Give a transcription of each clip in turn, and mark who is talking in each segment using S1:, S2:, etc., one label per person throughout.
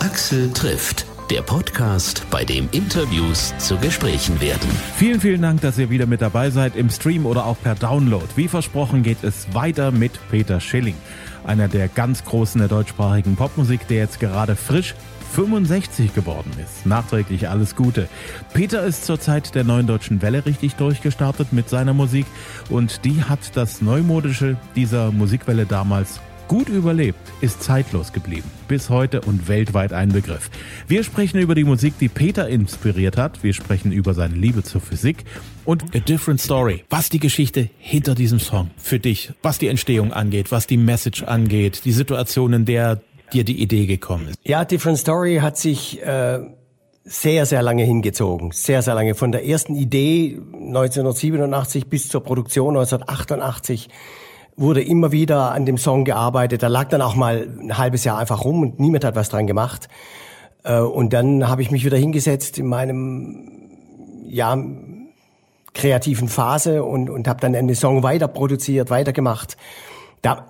S1: Axel trifft. Der Podcast, bei dem Interviews zu Gesprächen werden.
S2: Vielen, vielen Dank, dass ihr wieder mit dabei seid im Stream oder auch per Download. Wie versprochen geht es weiter mit Peter Schilling, einer der ganz Großen der deutschsprachigen Popmusik, der jetzt gerade frisch 65 geworden ist. Nachträglich alles Gute. Peter ist zur Zeit der neuen deutschen Welle richtig durchgestartet mit seiner Musik und die hat das Neumodische dieser Musikwelle damals gut überlebt, ist zeitlos geblieben. Bis heute und weltweit ein Begriff. Wir sprechen über die Musik, die Peter inspiriert hat. Wir sprechen über seine Liebe zur Physik und A Different Story. Was die Geschichte hinter diesem Song für dich, was die Entstehung angeht, was die Message angeht, die Situation, in der dir die Idee gekommen ist?
S3: Ja, Different Story hat sich äh, sehr, sehr lange hingezogen. Sehr, sehr lange. Von der ersten Idee 1987 bis zur Produktion 1988 wurde immer wieder an dem Song gearbeitet. Da lag dann auch mal ein halbes Jahr einfach rum und niemand hat was dran gemacht. Äh, und dann habe ich mich wieder hingesetzt in meinem ja, kreativen Phase und, und habe dann einen Song weiter produziert, weitergemacht. Da,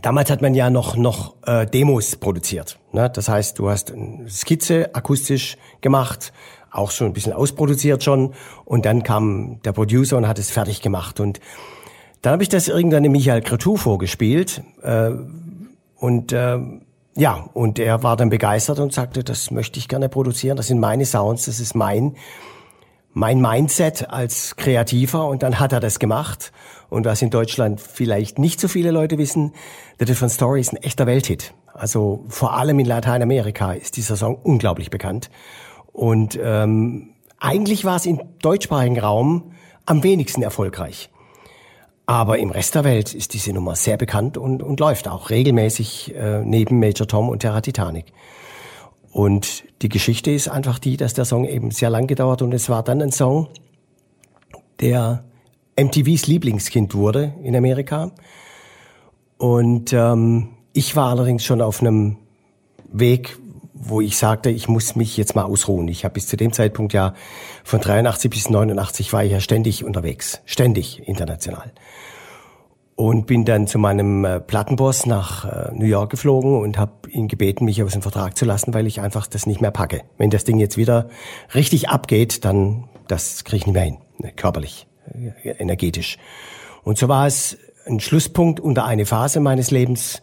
S3: Damals hat man ja noch noch äh, Demos produziert. Ne? Das heißt, du hast eine Skizze akustisch gemacht, auch schon ein bisschen ausproduziert schon, und dann kam der Producer und hat es fertig gemacht. Und dann habe ich das irgendwann dem Michael Cretou vorgespielt äh, und äh, ja, und er war dann begeistert und sagte, das möchte ich gerne produzieren. Das sind meine Sounds, das ist mein mein Mindset als Kreativer und dann hat er das gemacht. Und was in Deutschland vielleicht nicht so viele Leute wissen, The Different Story ist ein echter Welthit. Also vor allem in Lateinamerika ist dieser Song unglaublich bekannt. Und ähm, eigentlich war es im deutschsprachigen Raum am wenigsten erfolgreich. Aber im Rest der Welt ist diese Nummer sehr bekannt und, und läuft auch regelmäßig äh, neben Major Tom und Terra Titanic. Und die Geschichte ist einfach die, dass der Song eben sehr lang gedauert und es war dann ein Song, der MTVs Lieblingskind wurde in Amerika. Und ähm, ich war allerdings schon auf einem Weg, wo ich sagte, ich muss mich jetzt mal ausruhen. Ich habe bis zu dem Zeitpunkt ja von 83 bis 89 war ich ja ständig unterwegs, ständig international und bin dann zu meinem äh, Plattenboss nach äh, New York geflogen und habe ihn gebeten, mich aus dem Vertrag zu lassen, weil ich einfach das nicht mehr packe. Wenn das Ding jetzt wieder richtig abgeht, dann das kriege ich nicht mehr hin, ne, körperlich, äh, energetisch. Und so war es ein Schlusspunkt unter eine Phase meines Lebens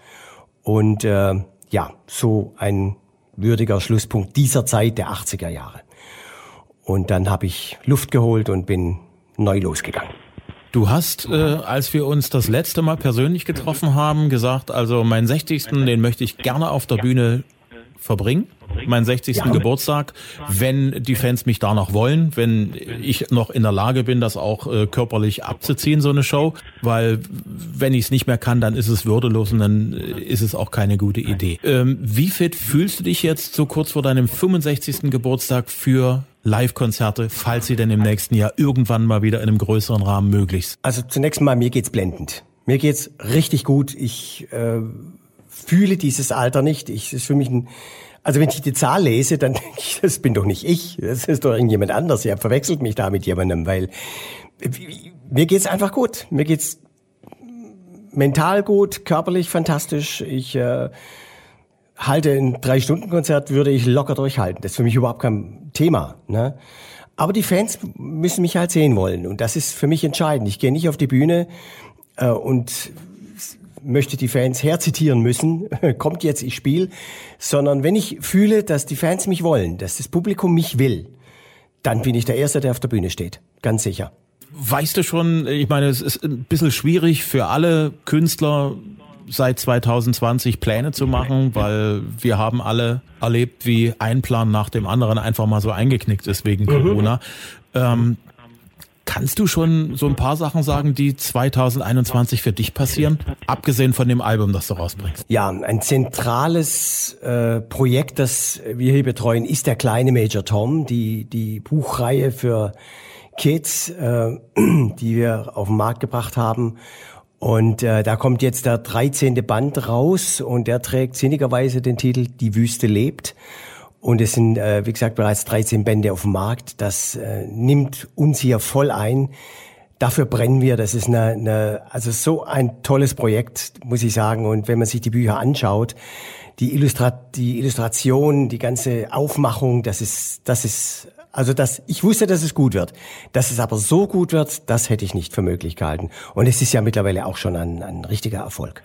S3: und äh, ja, so ein würdiger Schlusspunkt dieser Zeit der 80er Jahre. Und dann habe ich Luft geholt und bin neu losgegangen.
S2: Du hast, äh, als wir uns das letzte Mal persönlich getroffen haben, gesagt, also meinen 60. den möchte ich gerne auf der Bühne verbringen. Meinen 60. Ja. Geburtstag, wenn die Fans mich da noch wollen, wenn ich noch in der Lage bin, das auch äh, körperlich abzuziehen, so eine Show. Weil wenn ich es nicht mehr kann, dann ist es würdelos und dann äh, ist es auch keine gute Idee. Ähm, wie fit fühlst du dich jetzt so kurz vor deinem 65. Geburtstag für Live-Konzerte, falls sie denn im nächsten Jahr irgendwann mal wieder in einem größeren Rahmen möglich sind?
S3: Also zunächst mal, mir geht's blendend. Mir geht's richtig gut. Ich äh, fühle dieses Alter nicht. Ich, ist für mich ein, also wenn ich die Zahl lese, dann denke ich, das bin doch nicht ich. Das ist doch irgendjemand anders. Ihr verwechselt mich da mit jemandem, weil mir geht's einfach gut. Mir geht's mental gut, körperlich fantastisch. Ich äh, halte ein Drei-Stunden-Konzert, würde ich locker durchhalten. Das ist für mich überhaupt kein Thema. Ne? Aber die Fans müssen mich halt sehen wollen. Und das ist für mich entscheidend. Ich gehe nicht auf die Bühne äh, und möchte die Fans herzitieren müssen, kommt jetzt, ich spiele, sondern wenn ich fühle, dass die Fans mich wollen, dass das Publikum mich will, dann bin ich der Erste, der auf der Bühne steht. Ganz sicher.
S2: Weißt du schon, ich meine, es ist ein bisschen schwierig für alle Künstler, seit 2020 Pläne zu machen, weil wir haben alle erlebt, wie ein Plan nach dem anderen einfach mal so eingeknickt ist wegen mhm. Corona. Ähm, kannst du schon so ein paar Sachen sagen, die 2021 für dich passieren, abgesehen von dem Album, das du rausbringst?
S3: Ja, ein zentrales äh, Projekt, das wir hier betreuen, ist der kleine Major Tom, die die Buchreihe für Kids, äh, die wir auf den Markt gebracht haben und äh, da kommt jetzt der 13. Band raus und der trägt sinnigerweise den Titel Die Wüste lebt. Und es sind, äh, wie gesagt, bereits 13 Bände auf dem Markt. Das äh, nimmt uns hier voll ein. dafür brennen wir. Das ist eine, eine, also so ein tolles Projekt, muss ich sagen. Und wenn man sich die Bücher anschaut, die, Illustra die Illustration, die ganze Aufmachung, das ist, das ist, also das, ich wusste, dass es gut wird. Dass es aber so gut wird, das hätte ich nicht für möglich gehalten. Und es ist ja mittlerweile auch schon ein, ein richtiger Erfolg.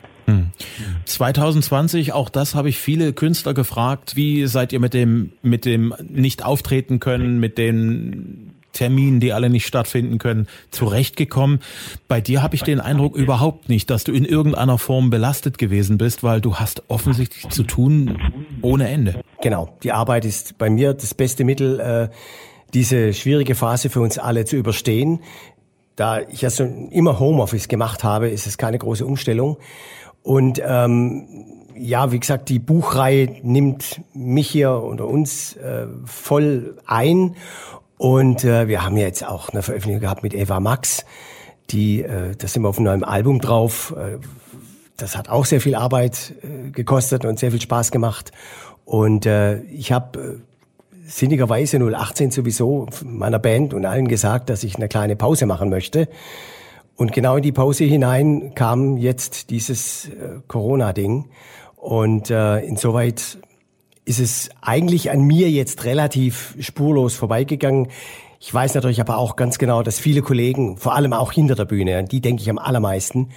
S2: 2020, hm. auch das habe ich viele Künstler gefragt. Wie seid ihr mit dem, mit dem nicht auftreten können, mit den Terminen, die alle nicht stattfinden können, zurechtgekommen. Bei dir habe ich den Eindruck überhaupt nicht, dass du in irgendeiner Form belastet gewesen bist, weil du hast offensichtlich zu tun ohne Ende.
S3: Genau, die Arbeit ist bei mir das beste Mittel, äh, diese schwierige Phase für uns alle zu überstehen. Da ich ja so immer Homeoffice gemacht habe, ist es keine große Umstellung. Und ähm, ja, wie gesagt, die Buchreihe nimmt mich hier oder uns äh, voll ein. Und äh, wir haben jetzt auch eine Veröffentlichung gehabt mit Eva Max. Die, äh, das sind wir auf einem neuen Album drauf. Äh, das hat auch sehr viel Arbeit äh, gekostet und sehr viel Spaß gemacht. Und äh, ich habe äh, sinnigerweise 018 sowieso meiner Band und allen gesagt, dass ich eine kleine Pause machen möchte. Und genau in die Pause hinein kam jetzt dieses äh, Corona-Ding. Und äh, insoweit ist es eigentlich an mir jetzt relativ spurlos vorbeigegangen. Ich weiß natürlich aber auch ganz genau, dass viele Kollegen, vor allem auch hinter der Bühne, an die denke ich am allermeisten,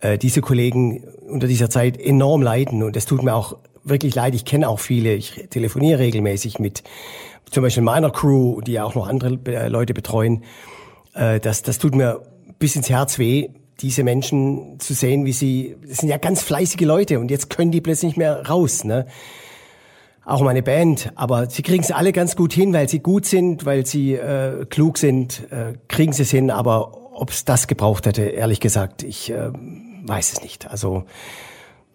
S3: äh, diese Kollegen unter dieser Zeit enorm leiden. Und es tut mir auch wirklich leid. Ich kenne auch viele. Ich telefoniere regelmäßig mit zum Beispiel meiner Crew, die ja auch noch andere äh, Leute betreuen. Äh, das, das tut mir bis ins Herz weh, diese Menschen zu sehen, wie sie, das sind ja ganz fleißige Leute und jetzt können die plötzlich nicht mehr raus. Ne? auch meine Band, aber sie kriegen es alle ganz gut hin, weil sie gut sind, weil sie äh, klug sind, äh, kriegen sie es hin, aber ob es das gebraucht hätte, ehrlich gesagt, ich äh, weiß es nicht. Also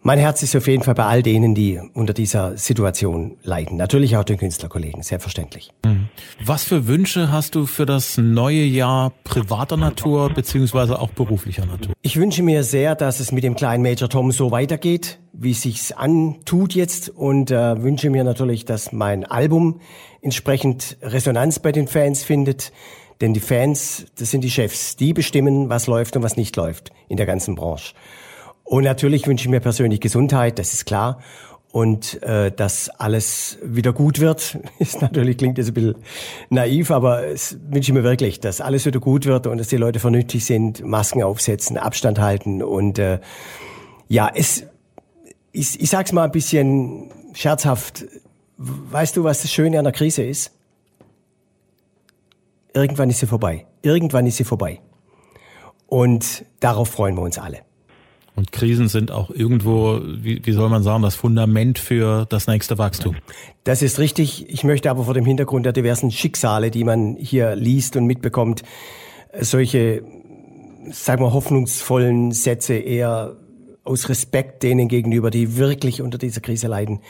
S3: mein Herz ist auf jeden Fall bei all denen, die unter dieser Situation leiden. Natürlich auch den Künstlerkollegen, selbstverständlich. Mhm.
S2: Was für Wünsche hast du für das neue Jahr privater Natur beziehungsweise auch beruflicher Natur?
S3: Ich wünsche mir sehr, dass es mit dem kleinen Major Tom so weitergeht, wie es sich antut jetzt und äh, wünsche mir natürlich, dass mein Album entsprechend Resonanz bei den Fans findet. Denn die Fans, das sind die Chefs, die bestimmen, was läuft und was nicht läuft in der ganzen Branche. Und natürlich wünsche ich mir persönlich Gesundheit, das ist klar. Und äh, dass alles wieder gut wird, ist natürlich, klingt jetzt ein bisschen naiv, aber es wünsche ich mir wirklich, dass alles wieder gut wird und dass die Leute vernünftig sind, Masken aufsetzen, Abstand halten. Und äh, ja, es, ich, ich sag's mal ein bisschen scherzhaft. Weißt du, was das Schöne an der Krise ist? Irgendwann ist sie vorbei. Irgendwann ist sie vorbei. Und darauf freuen wir uns alle.
S2: Und Krisen sind auch irgendwo, wie, wie soll man sagen, das Fundament für das nächste Wachstum.
S3: Das ist richtig. Ich möchte aber vor dem Hintergrund der diversen Schicksale, die man hier liest und mitbekommt, solche, sagen wir, hoffnungsvollen Sätze eher aus Respekt denen gegenüber, die wirklich unter dieser Krise leiden,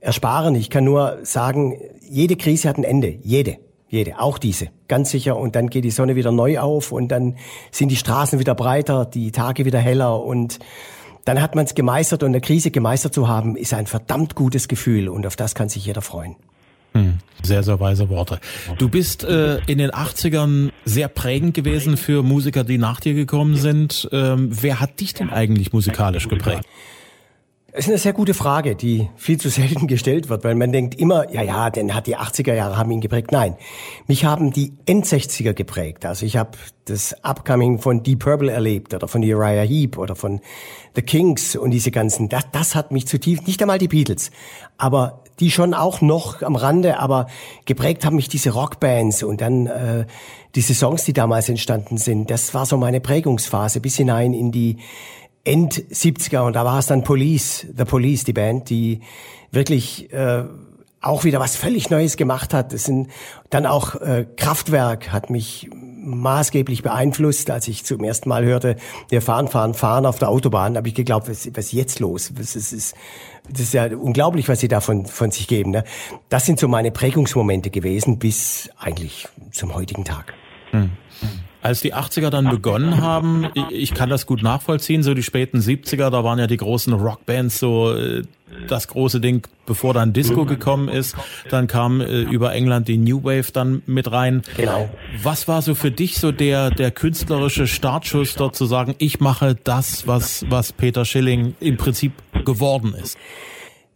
S3: ersparen. Ich kann nur sagen, jede Krise hat ein Ende. Jede. Jede, auch diese, ganz sicher. Und dann geht die Sonne wieder neu auf und dann sind die Straßen wieder breiter, die Tage wieder heller und dann hat man es gemeistert und eine Krise gemeistert zu haben, ist ein verdammt gutes Gefühl und auf das kann sich jeder freuen.
S2: Hm, sehr, sehr weise Worte. Du bist äh, in den 80ern sehr prägend gewesen für Musiker, die nach dir gekommen sind. Ähm, wer hat dich denn eigentlich musikalisch geprägt?
S3: Das ist eine sehr gute Frage, die viel zu selten gestellt wird, weil man denkt immer, ja, ja, denn hat die 80er Jahre haben ihn geprägt. Nein, mich haben die End-60er geprägt. Also ich habe das Upcoming von Deep Purple erlebt oder von Uriah Heep oder von The Kings und diese ganzen. Das, das hat mich zutiefst, nicht einmal die Beatles, aber die schon auch noch am Rande, aber geprägt haben mich diese Rockbands und dann äh, diese Songs, die damals entstanden sind. Das war so meine Prägungsphase bis hinein in die End 70er und da war es dann Police, The Police, die Band, die wirklich äh, auch wieder was völlig Neues gemacht hat. Das sind dann auch äh, Kraftwerk hat mich maßgeblich beeinflusst, als ich zum ersten Mal hörte, wir fahren, fahren, fahren auf der Autobahn, habe ich geglaubt, was, was jetzt los? Das ist, ist, das ist ja unglaublich, was sie da von, von sich geben. Ne? Das sind so meine Prägungsmomente gewesen bis eigentlich zum heutigen Tag. Hm.
S2: Als die 80er dann begonnen haben, ich kann das gut nachvollziehen, so die späten 70er, da waren ja die großen Rockbands so äh, das große Ding, bevor dann Disco gekommen ist. Dann kam äh, über England die New Wave dann mit rein.
S3: Genau.
S2: Was war so für dich so der, der künstlerische Startschuss dort zu sagen, ich mache das, was, was Peter Schilling im Prinzip geworden ist?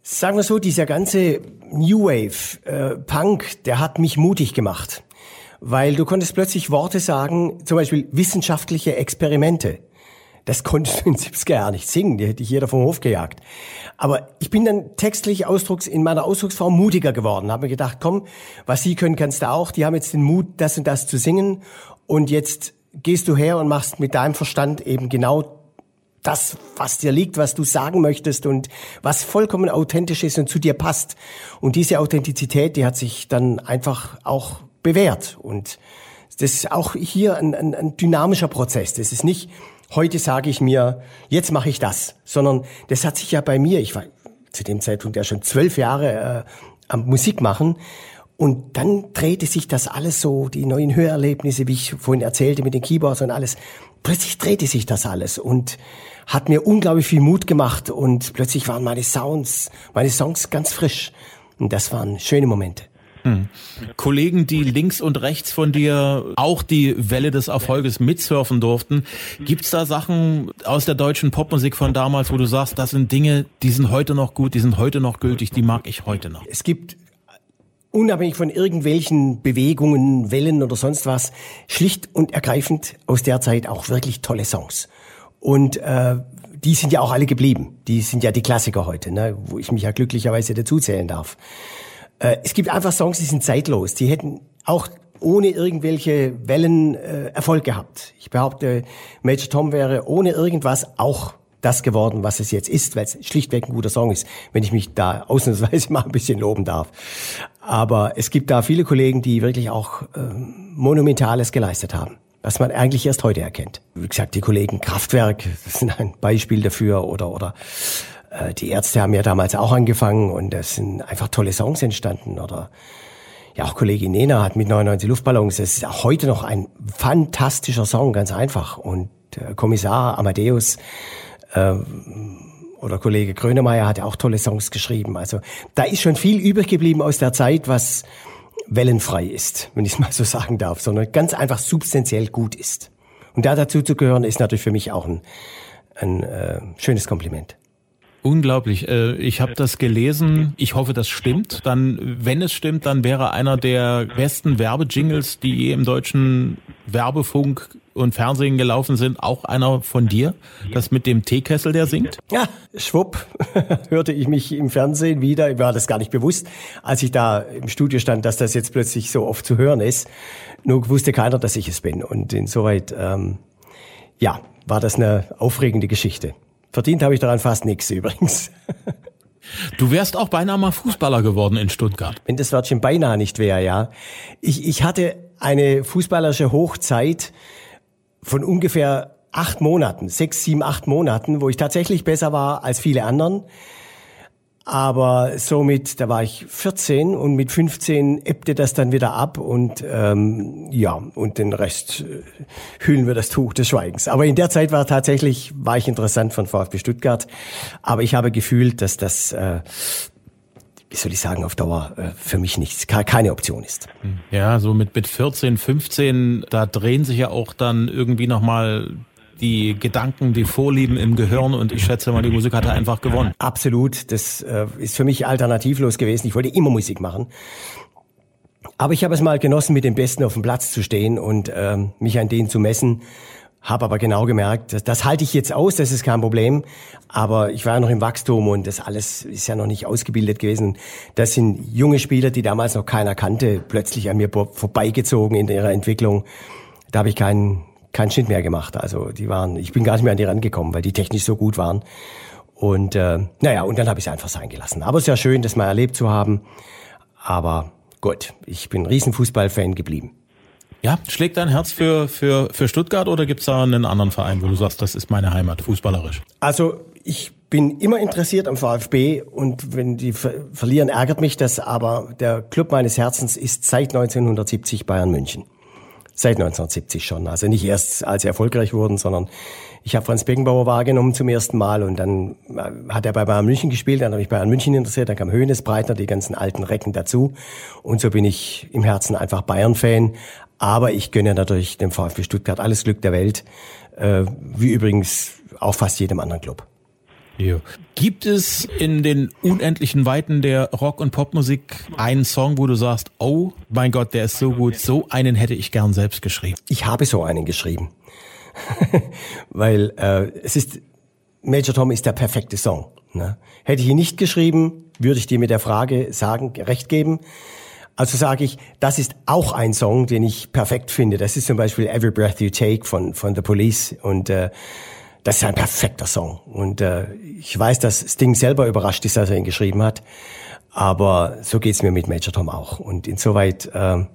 S3: Sagen wir so, dieser ganze New Wave äh, Punk, der hat mich mutig gemacht. Weil du konntest plötzlich Worte sagen, zum Beispiel wissenschaftliche Experimente. Das konntest du in 70er gar nicht singen, die hätte ich jeder vom Hof gejagt. Aber ich bin dann textlich Ausdrucks, in meiner Ausdrucksform mutiger geworden, habe mir gedacht, komm, was sie können, kannst du auch. Die haben jetzt den Mut, das und das zu singen. Und jetzt gehst du her und machst mit deinem Verstand eben genau das, was dir liegt, was du sagen möchtest und was vollkommen authentisch ist und zu dir passt. Und diese Authentizität, die hat sich dann einfach auch bewährt. Und das ist auch hier ein, ein, ein dynamischer Prozess. Das ist nicht, heute sage ich mir, jetzt mache ich das, sondern das hat sich ja bei mir, ich war zu dem Zeitpunkt ja schon zwölf Jahre äh, am Musik machen, und dann drehte sich das alles so, die neuen Hörerlebnisse, wie ich vorhin erzählte, mit den Keyboards und alles. Plötzlich drehte sich das alles und hat mir unglaublich viel Mut gemacht und plötzlich waren meine Sounds, meine Songs ganz frisch. Und das waren schöne Momente.
S2: Hm. Kollegen, die links und rechts von dir auch die Welle des Erfolges mitsurfen durften. Gibt's da Sachen aus der deutschen Popmusik von damals, wo du sagst, das sind Dinge, die sind heute noch gut, die sind heute noch gültig, die mag ich heute noch?
S3: Es gibt unabhängig von irgendwelchen Bewegungen, Wellen oder sonst was, schlicht und ergreifend aus der Zeit auch wirklich tolle Songs. Und äh, die sind ja auch alle geblieben. Die sind ja die Klassiker heute, ne, wo ich mich ja glücklicherweise dazuzählen darf. Äh, es gibt einfach Songs, die sind zeitlos. Die hätten auch ohne irgendwelche Wellen äh, Erfolg gehabt. Ich behaupte, Major Tom wäre ohne irgendwas auch das geworden, was es jetzt ist, weil es schlichtweg ein guter Song ist, wenn ich mich da ausnahmsweise mal ein bisschen loben darf. Aber es gibt da viele Kollegen, die wirklich auch äh, Monumentales geleistet haben, was man eigentlich erst heute erkennt. Wie gesagt, die Kollegen Kraftwerk sind ein Beispiel dafür oder oder äh, die Ärzte haben ja damals auch angefangen und es sind einfach tolle Songs entstanden oder ja, auch Kollegin Nena hat mit 99 Luftballons, das ist auch heute noch ein fantastischer Song, ganz einfach. Und äh, Kommissar Amadeus äh, oder Kollege Grönemeyer hat ja auch tolle Songs geschrieben. Also da ist schon viel übrig geblieben aus der Zeit, was wellenfrei ist, wenn ich es mal so sagen darf, sondern ganz einfach substanziell gut ist. Und da dazu zu gehören, ist natürlich für mich auch ein, ein äh, schönes Kompliment.
S2: Unglaublich. Äh, ich habe das gelesen. Ich hoffe, das stimmt. Dann, wenn es stimmt, dann wäre einer der besten Werbejingles, die je im deutschen Werbefunk und Fernsehen gelaufen sind, auch einer von dir? Das mit dem Teekessel, der singt?
S3: Ja, schwupp, hörte ich mich im Fernsehen wieder. Ich war das gar nicht bewusst, als ich da im Studio stand, dass das jetzt plötzlich so oft zu hören ist. Nur wusste keiner, dass ich es bin. Und insoweit, ähm, ja, war das eine aufregende Geschichte. Verdient habe ich daran fast nichts übrigens.
S2: Du wärst auch beinahe mal Fußballer geworden in Stuttgart.
S3: Wenn das Wörtchen beinahe nicht wäre, ja. Ich, ich hatte eine fußballerische Hochzeit von ungefähr acht Monaten, sechs, sieben, acht Monaten, wo ich tatsächlich besser war als viele anderen. Aber somit, da war ich 14 und mit 15 ebbte das dann wieder ab und ähm, ja, und den Rest äh, hüllen wir das Tuch des Schweigens. Aber in der Zeit war tatsächlich, war ich interessant von VfB Stuttgart, aber ich habe gefühlt, dass das, äh, wie soll ich sagen, auf Dauer äh, für mich nichts, keine Option ist.
S2: Ja, so mit, mit 14, 15, da drehen sich ja auch dann irgendwie nochmal die Gedanken, die Vorlieben im Gehirn und ich schätze mal, die Musik hat er einfach gewonnen.
S3: Absolut, das äh, ist für mich alternativlos gewesen. Ich wollte immer Musik machen. Aber ich habe es mal genossen, mit dem Besten auf dem Platz zu stehen und ähm, mich an denen zu messen. Habe aber genau gemerkt, das, das halte ich jetzt aus, das ist kein Problem. Aber ich war ja noch im Wachstum und das alles ist ja noch nicht ausgebildet gewesen. Das sind junge Spieler, die damals noch keiner kannte, plötzlich an mir vorbeigezogen in ihrer Entwicklung. Da habe ich keinen keinen Schnitt mehr gemacht. Also die waren, ich bin gar nicht mehr an die rangekommen, weil die technisch so gut waren. Und äh, naja, und dann habe ich es einfach sein gelassen. Aber es ist ja schön, das mal erlebt zu haben. Aber gut, ich bin ein Riesenfußballfan geblieben.
S2: Ja, schlägt dein Herz für, für, für Stuttgart oder gibt's da einen anderen Verein, wo du sagst, das ist meine Heimat, fußballerisch?
S3: Also ich bin immer interessiert am VfB und wenn die ver verlieren, ärgert mich das, aber der Club meines Herzens ist seit 1970 Bayern München. Seit 1970 schon. Also nicht erst, als sie erfolgreich wurden, sondern ich habe Franz Beckenbauer wahrgenommen zum ersten Mal und dann äh, hat er bei Bayern München gespielt, dann habe ich Bayern München interessiert, dann kam Höhnes Breitner, die ganzen alten Recken dazu und so bin ich im Herzen einfach Bayern-Fan. Aber ich gönne natürlich dem VfB Stuttgart alles Glück der Welt, äh, wie übrigens auch fast jedem anderen Club.
S2: Jo. Gibt es in den unendlichen Weiten der Rock- und Popmusik einen Song, wo du sagst, oh mein Gott, der ist so gut, so einen hätte ich gern selbst geschrieben?
S3: Ich habe so einen geschrieben. Weil äh, es ist, Major Tom ist der perfekte Song. Ne? Hätte ich ihn nicht geschrieben, würde ich dir mit der Frage sagen, recht geben. Also sage ich, das ist auch ein Song, den ich perfekt finde. Das ist zum Beispiel Every Breath You Take von, von The Police. Und äh, das ist ein perfekter Song. Und äh, ich weiß, dass Sting selber überrascht ist, dass er ihn geschrieben hat. Aber so geht's mir mit Major Tom auch. Und insoweit äh,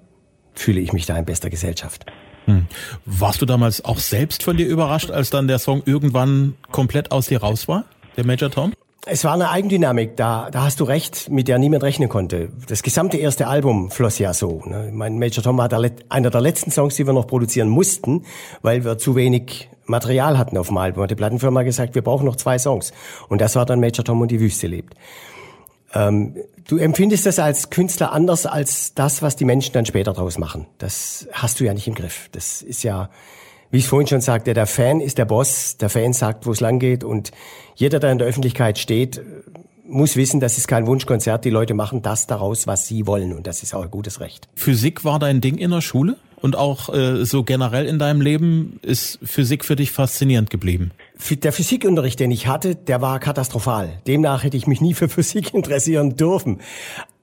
S3: fühle ich mich da in bester Gesellschaft.
S2: Hm. Warst du damals auch selbst von dir überrascht, als dann der Song irgendwann komplett aus dir raus war, der Major Tom?
S3: Es war eine Eigendynamik, da, da hast du recht, mit der niemand rechnen konnte. Das gesamte erste Album floss ja so. Ne? Mein Major Tom war der, einer der letzten Songs, die wir noch produzieren mussten, weil wir zu wenig Material hatten auf dem Album. Hat die Plattenfirma gesagt, wir brauchen noch zwei Songs. Und das war dann Major Tom und die Wüste lebt. Ähm, du empfindest das als Künstler anders als das, was die Menschen dann später draus machen. Das hast du ja nicht im Griff. Das ist ja, wie ich vorhin schon sagte, der Fan ist der Boss, der Fan sagt, wo es lang geht und jeder, der in der Öffentlichkeit steht, muss wissen, das ist kein Wunschkonzert. Die Leute machen das daraus, was sie wollen und das ist auch ein gutes Recht.
S2: Physik war dein Ding in der Schule? Und auch äh, so generell in deinem Leben ist Physik für dich faszinierend geblieben?
S3: Der Physikunterricht, den ich hatte, der war katastrophal. Demnach hätte ich mich nie für Physik interessieren dürfen.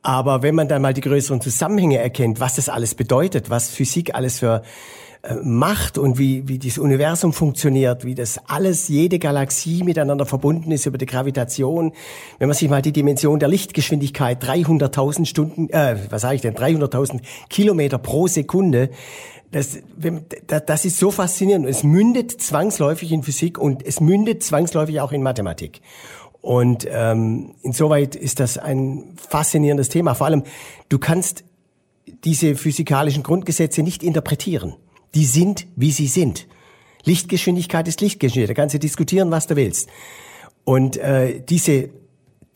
S3: Aber wenn man dann mal die größeren Zusammenhänge erkennt, was das alles bedeutet, was Physik alles für macht und wie, wie das Universum funktioniert, wie das alles, jede Galaxie miteinander verbunden ist über die Gravitation. Wenn man sich mal die Dimension der Lichtgeschwindigkeit 300.000 Stunden, äh, was sage ich denn, 300.000 Kilometer pro Sekunde, das, das ist so faszinierend. Es mündet zwangsläufig in Physik und es mündet zwangsläufig auch in Mathematik. Und ähm, insoweit ist das ein faszinierendes Thema. Vor allem, du kannst diese physikalischen Grundgesetze nicht interpretieren die sind, wie sie sind. Lichtgeschwindigkeit ist Lichtgeschwindigkeit. Da kannst du diskutieren, was du willst. Und äh, diese,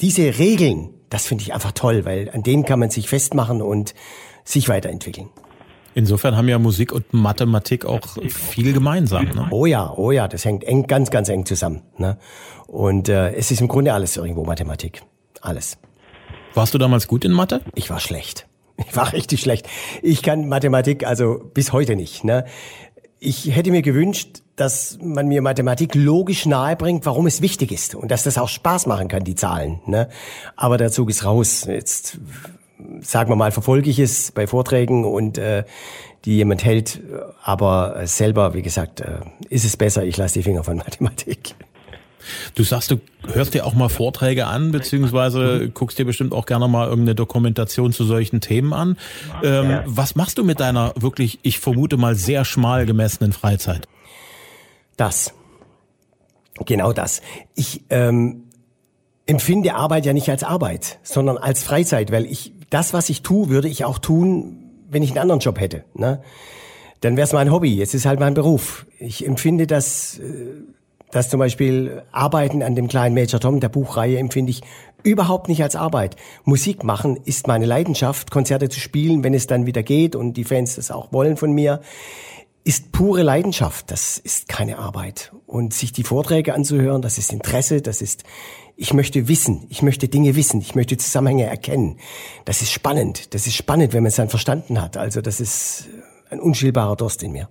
S3: diese Regeln, das finde ich einfach toll, weil an denen kann man sich festmachen und sich weiterentwickeln.
S2: Insofern haben ja Musik und Mathematik auch viel gemeinsam. Ne?
S3: Oh ja, oh ja, das hängt eng, ganz, ganz eng zusammen. Ne? Und äh, es ist im Grunde alles irgendwo Mathematik. Alles.
S2: Warst du damals gut in Mathe?
S3: Ich war schlecht. Ich war richtig schlecht. Ich kann Mathematik also bis heute nicht. Ne? Ich hätte mir gewünscht, dass man mir Mathematik logisch nahe bringt, warum es wichtig ist und dass das auch Spaß machen kann, die Zahlen. Ne? Aber der Zug ist raus. Jetzt sagen wir mal, verfolge ich es bei Vorträgen und äh, die jemand hält, aber selber, wie gesagt, äh, ist es besser, ich lasse die Finger von Mathematik.
S2: Du sagst, du hörst dir auch mal Vorträge an, beziehungsweise guckst dir bestimmt auch gerne mal irgendeine Dokumentation zu solchen Themen an. Ähm, was machst du mit deiner wirklich, ich vermute mal, sehr schmal gemessenen Freizeit?
S3: Das. Genau das. Ich ähm, empfinde Arbeit ja nicht als Arbeit, sondern als Freizeit, weil ich das, was ich tue, würde ich auch tun, wenn ich einen anderen Job hätte. Ne? Dann wäre es mein Hobby. Es ist halt mein Beruf. Ich empfinde das äh, dass zum Beispiel Arbeiten an dem kleinen Major Tom, der Buchreihe, empfinde ich überhaupt nicht als Arbeit. Musik machen ist meine Leidenschaft. Konzerte zu spielen, wenn es dann wieder geht und die Fans das auch wollen von mir, ist pure Leidenschaft. Das ist keine Arbeit. Und sich die Vorträge anzuhören, das ist Interesse, das ist, ich möchte wissen, ich möchte Dinge wissen, ich möchte Zusammenhänge erkennen. Das ist spannend. Das ist spannend, wenn man es dann verstanden hat. Also das ist ein unschillbarer Durst in mir.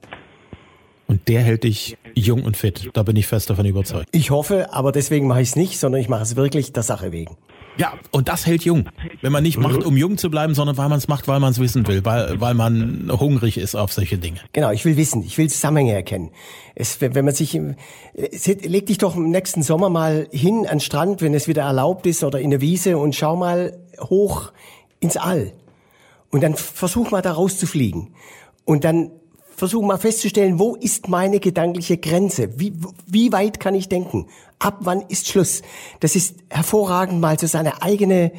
S2: Und der hält dich jung und fit. Da bin ich fest davon überzeugt.
S3: Ich hoffe, aber deswegen mache ich es nicht, sondern ich mache es wirklich der Sache wegen.
S2: Ja, und das hält jung. Wenn man nicht macht, um jung zu bleiben, sondern weil man es macht, weil man es wissen will, weil, weil man hungrig ist auf solche Dinge.
S3: Genau, ich will wissen, ich will Zusammenhänge erkennen. Es, wenn man sich, leg dich doch im nächsten Sommer mal hin an den Strand, wenn es wieder erlaubt ist, oder in eine Wiese und schau mal hoch ins All. Und dann versuch mal da rauszufliegen. Und dann versuche mal festzustellen, wo ist meine gedankliche Grenze? Wie, wie weit kann ich denken? Ab wann ist Schluss? Das ist hervorragend, mal so seine eigene,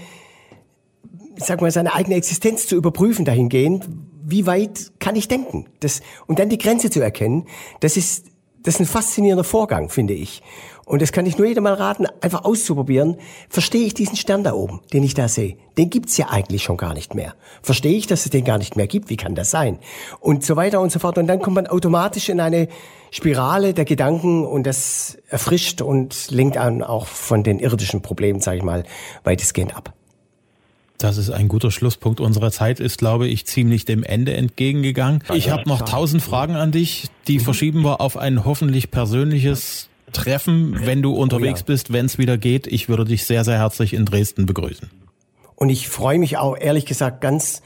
S3: sag mal, seine eigene Existenz zu überprüfen dahingehend. wie weit kann ich denken? Das, und dann die Grenze zu erkennen, das ist, das ist ein faszinierender Vorgang, finde ich. Und das kann ich nur jedem mal raten, einfach auszuprobieren. Verstehe ich diesen Stern da oben, den ich da sehe? Den gibt's ja eigentlich schon gar nicht mehr. Verstehe ich, dass es den gar nicht mehr gibt? Wie kann das sein? Und so weiter und so fort. Und dann kommt man automatisch in eine Spirale der Gedanken und das erfrischt und lenkt an auch von den irdischen Problemen, sage ich mal, weitestgehend ab.
S2: Das ist ein guter Schlusspunkt. Unsere Zeit ist, glaube ich, ziemlich dem Ende entgegengegangen. Ich habe noch tausend Fragen an dich. Die verschieben wir auf ein hoffentlich persönliches treffen, wenn du unterwegs oh ja. bist, wenn es wieder geht. Ich würde dich sehr, sehr herzlich in Dresden begrüßen.
S3: Und ich freue mich auch, ehrlich gesagt, ganz,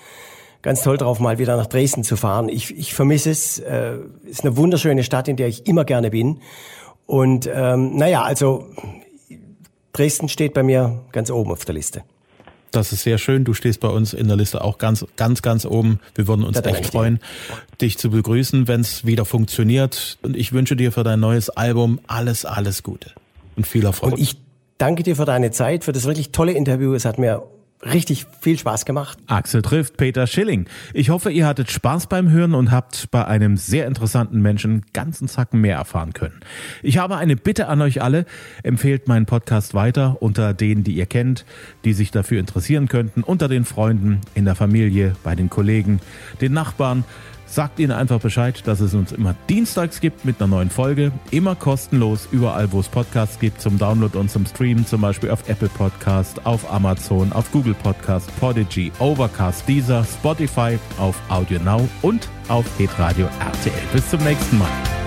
S3: ganz toll drauf, mal wieder nach Dresden zu fahren. Ich, ich vermisse es. Äh, ist eine wunderschöne Stadt, in der ich immer gerne bin. Und ähm, naja, also Dresden steht bei mir ganz oben auf der Liste.
S2: Das ist sehr schön. Du stehst bei uns in der Liste auch ganz, ganz, ganz oben. Wir würden uns echt freuen, dich zu begrüßen, wenn es wieder funktioniert. Und ich wünsche dir für dein neues Album alles, alles Gute und viel Erfolg.
S3: Und ich danke dir für deine Zeit, für das wirklich tolle Interview. Es hat mir richtig viel Spaß gemacht.
S2: Axel trifft Peter Schilling. Ich hoffe, ihr hattet Spaß beim Hören und habt bei einem sehr interessanten Menschen ganzen Zacken mehr erfahren können. Ich habe eine Bitte an euch alle. Empfehlt meinen Podcast weiter unter denen, die ihr kennt, die sich dafür interessieren könnten, unter den Freunden, in der Familie, bei den Kollegen, den Nachbarn. Sagt ihnen einfach Bescheid, dass es uns immer dienstags gibt mit einer neuen Folge. Immer kostenlos, überall wo es Podcasts gibt, zum Download und zum Streamen, zum Beispiel auf Apple Podcast, auf Amazon, auf Google Podcast, Podigy, Overcast, Deezer, Spotify, auf Audio Now und auf Hitradio RTL. Bis zum nächsten Mal.